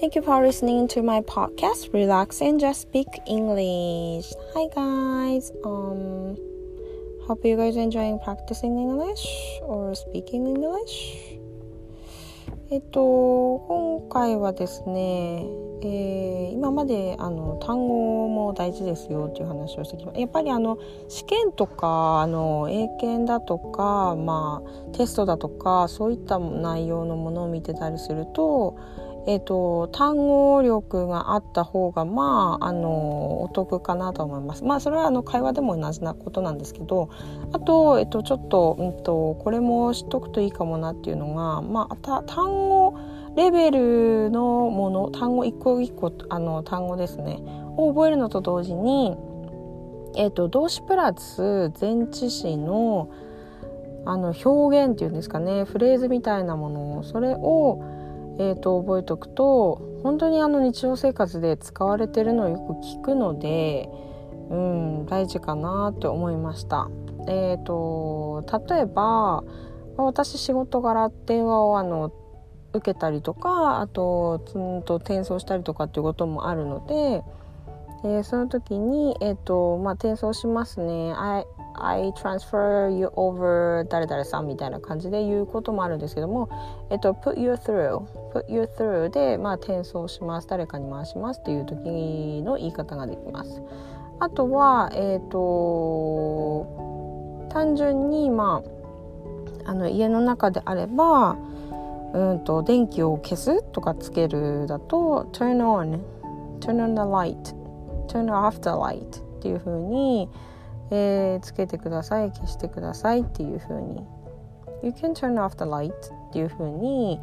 Thank you for listening to my podcast. Relax and just speak English. Hi guys. Um hope you guys enjoying practicing English or speaking English. えっと今回はですね、えー、今まであの単語も大事ですよっていう話をしてきましたやっぱりあの試験とかあの英検だとか、まあ、テストだとかそういった内容のものを見てたりするとえーと、単語力があった方がまああのお得かなと思います。まあそれはあの会話でも同じなことなんですけどあと,、えーと、ちょっと,、うんと、これも知っとくといいかもなっていうのが、まあ、単語レベルのもの単語一個一個あの単語ですねを覚えるのと同時に、えーと動詞プラス前置詞のあの表現っていうんですかねフレーズみたいなものそれをえーと、覚えておくと本当にあの日常生活で使われてるのをよく聞くので、うん、大事かなって思いました。えーと、例えば私仕事柄電話をあの受けたりとかあとうんと転送したりとかっていうこともあるので、えー、その時に、えーとまあ、転送しますね。I transfer you over 誰々さんみたいな感じで言うこともあるんですけども、えっと、put you through put you through で、まあ、転送します。誰かに回しますっていう時の言い方ができます。あとはえっ、と単純にまああの家の中であればうんと電気を消すとかつけるだと turn on turn on the light turn off the light っていう風にえー、つけてください消してくださいっていう風に。You can turn off the light っていう風に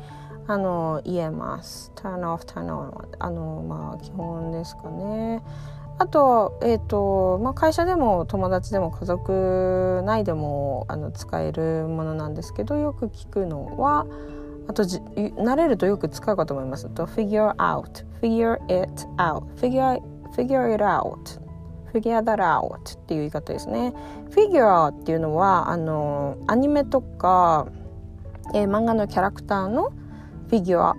あの言えます。Turn off turn on あのまあ基本ですかね。あと,、えーとまあ、会社でも友達でも家族内でもあの使えるものなんですけどよく聞くのはあとじ慣れるとよく使うかと思います。と figure out figure it out figure, figure it out figure that out っていう言い方ですね。figure っていうのはあのアニメとか、えー、漫画のキャラクターのフィギュア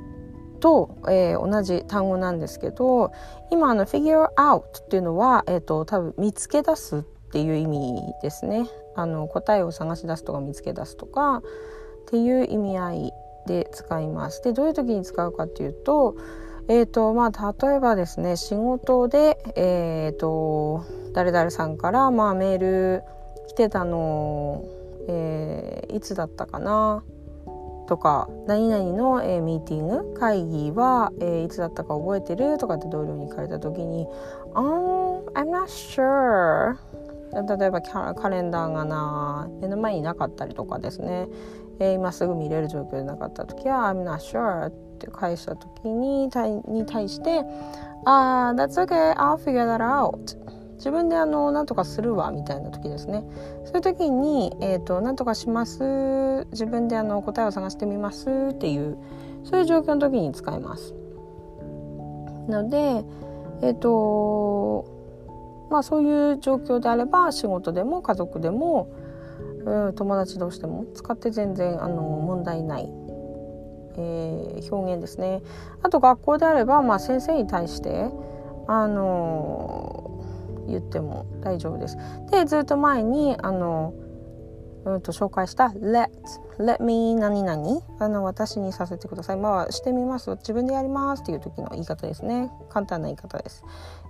と、えー、同じ単語なんですけど今あの figure out っていうのは、えーと、多分見つけ出すっていう意味ですね。あの答えを探し出すとか見つけ出すとかっていう意味合いで使います。でどういう時に使うかっていうとえーとまあ、例えばですね仕事で、えーと、誰々さんから、まあ、メール来てたの、えー、いつだったかなとか何々の、えー、ミーティング会議は、えー、いつだったか覚えてるとかって同僚に聞かれた時に「um, I'm not sure」例えばカレンダーがな目の前になかったりとかですね、えー、今すぐ見れる状況でなかった時は「I'm not sure」って返した時に対に対して「ああ that's okay I'll figure that out」自分であの何とかするわみたいな時ですね。そういう時に「えーと、何とかします」自分であの答えを探してみます。っていうそういう状況の時に使います。のでえっ、ー、とまあそういう状況であれば仕事でも家族でも、うん、友達同士でも使って全然あの問題ない。えー、表現ですね。あと学校であれば、まあ、先生に対してあのー、言っても大丈夫です。でずっと前にあのうんと紹介した let let me 何々あの私にさせてください。まあしてみます。自分でやります。っていう時の言い方ですね。簡単な言い方です、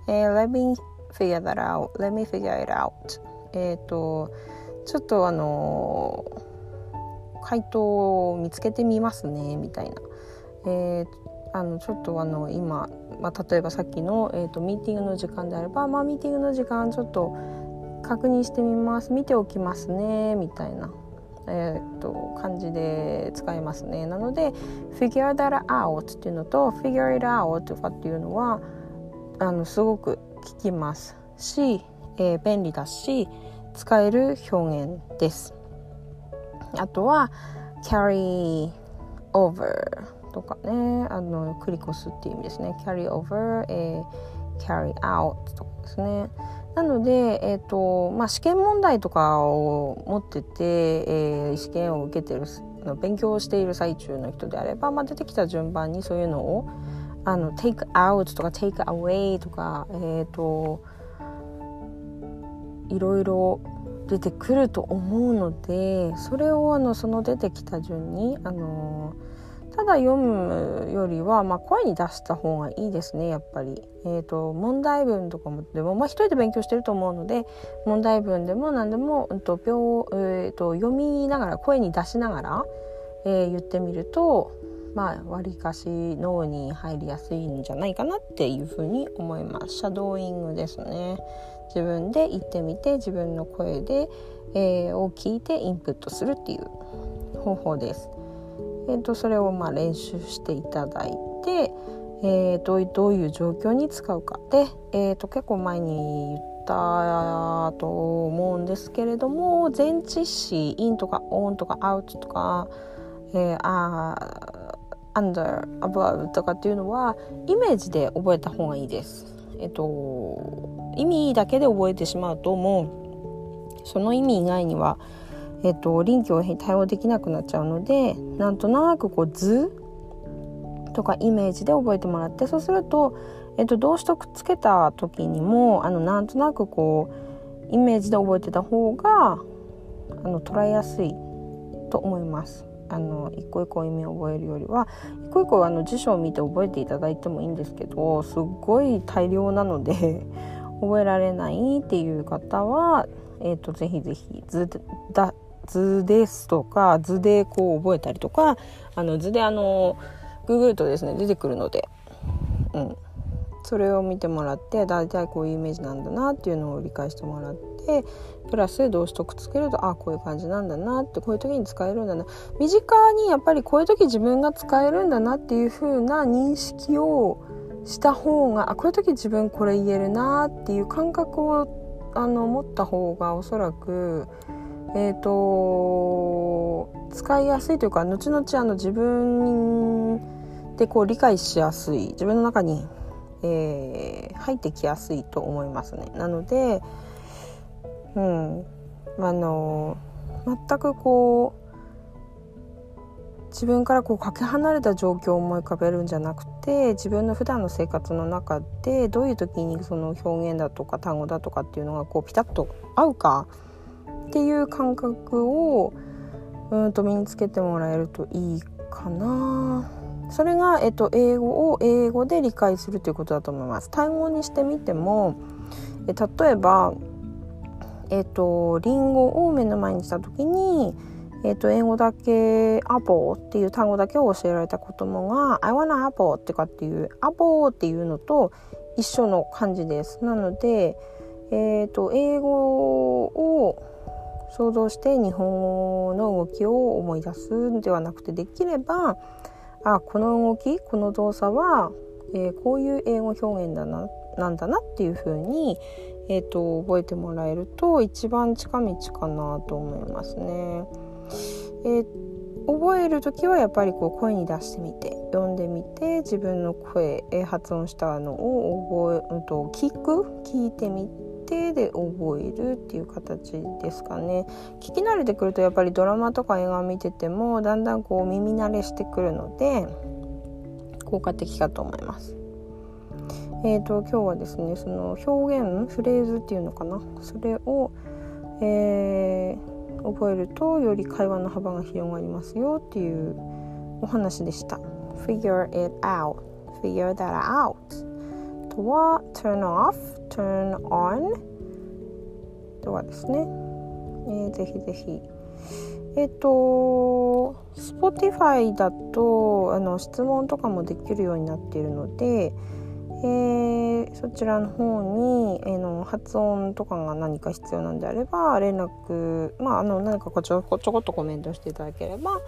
えー、let me figure that out. let me figure it out. えっ、とちょっとあのー回答を見つけてみますねみたいな。えー、あのちょっとあの今、まあ、例えばさっきの、えーと、ミーティングの時間であれば、まあ、ミーティングの時間ちょっと確認してみます見ておきますねみたいな、えーと、感じで使えますねなので figure that out っていうのと figure it out とかっていうのはあのすごく効きますし、えー、便利だし使える表現です。あとは carry over とかね。あの繰り越すっていう意味ですね。carry over、えー、carry out とかですね。なので、えーとまあ、試験問題とかを持ってて、えー、試験を受けてる勉強をしている最中の人であれば、まあ、出てきた順番にそういうのをあの take out とか take away とかえっ、ー、といろいろ出てくると思うのでそれをあのその出てきた順にあのただ読むよりは、まあ、声に出した方がいいですねやっぱり。えーと、問題文とかもでも、まあ、一人で勉強してると思うので問題文でも何でも、うんと秒えーと、読みながら声に出しながら、えー、言ってみるとまあわりかし脳に入りやすいんじゃないかなっていうふうに思います。シャドーイングですね。自分で言ってみて自分の声で、えー、を聞いてインプットするっていう方法です。えーと、それをまあ練習していただいて、えー、どうどういう状況に使うかで、えーと、結構前に言ったと思うんですけれども前置詞インとかオンとかアウトとか、えー、あ under above とかっていうのはイメージで覚えた方がいいです。えっと意味だけで覚えてしまうともうその意味以外にはえっと、臨機応変に対応できなくなっちゃうのでなんとなくこう図とかイメージで覚えてもらってそうすると、えっと、動詞とくっつけた時にもあのなんとなくこうイメージで覚えてた方があの捉えやすいと思います。あの一個一個意味を覚えるよりは一個一個あの辞書を見て覚えていただいてもいいんですけどすっごい大量なので 覚えられないっていう方は、えーと、とぜひぜひ図だ図ですとか図でこう覚えたりとかあの図であのググるとですね出てくるので、うん、それを見てもらって大体こういうイメージなんだなっていうのを理解してもらってプラス動詞とくっつけるとあこういう感じなんだなってこういう時に使えるんだな身近にやっぱりこういう時自分が使えるんだなっていう風な認識をした方があこういう時自分これ言えるなっていう感覚をあの持った方がおそらくえーと、使いやすいというか後々あの自分でこう理解しやすい自分の中に、えー、入ってきやすいと思いますね。なので、うん、あの全くこう自分からこうかけ離れた状況を思い浮かべるんじゃなくて自分の普段の生活の中でどういう時にその表現だとか単語だとかっていうのがこうピタッと合うかっていう感覚をうんと身につけてもらえるといいかな。それが、えっと、英語を英語で理解するということだと思います。単語にしてみてもえ例えば、えっと、リンゴを目の前にした時に、えっと、英語だけ「アポ」っていう単語だけを教えられた子供が「I wanna apple」ってかっていう「アポ」っていうのと一緒の感じです。なので、えっと、英語を想像して日本語の動きを思い出すんではなくてできればあこの動きこの動作は、えー、こういう英語表現だななんだなっていうふうに、えーと、覚えてもらえると一番近道かなと思いますね。えー、覚える時はやっぱりこう声に出してみて読んでみて自分の声、えー、発音したのを覚え、うん、と聞く聞いてみて。で覚えるっていう形ですかね聞き慣れてくるとやっぱりドラマとか映画見ててもだんだんこう耳慣れしてくるので効果的かと思います。えーと、今日はですねその表現フレーズっていうのかな？それを、えー、覚えるとより会話の幅が広がりますよっていうお話でした。Figure it out. Figure that out. とは turn off turn on とかですね、えー、ぜひぜひえっ、と Spotify だとあの質問とかもできるようになっているので、えー、そちらの方に、えー、の発音とかが何か必要なんであれば連絡まああの何かこちょこちょこっとコメントしていただければ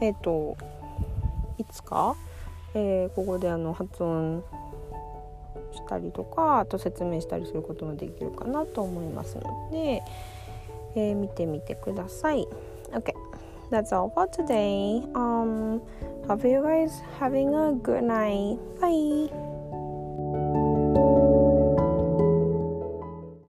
えっ、といつか、え、ここであの発音したりとかあと説明したりすることもできるかなと思いますので、え、見てみてください。Okay, that's all for today. Um, hope you guys having a good night. Bye.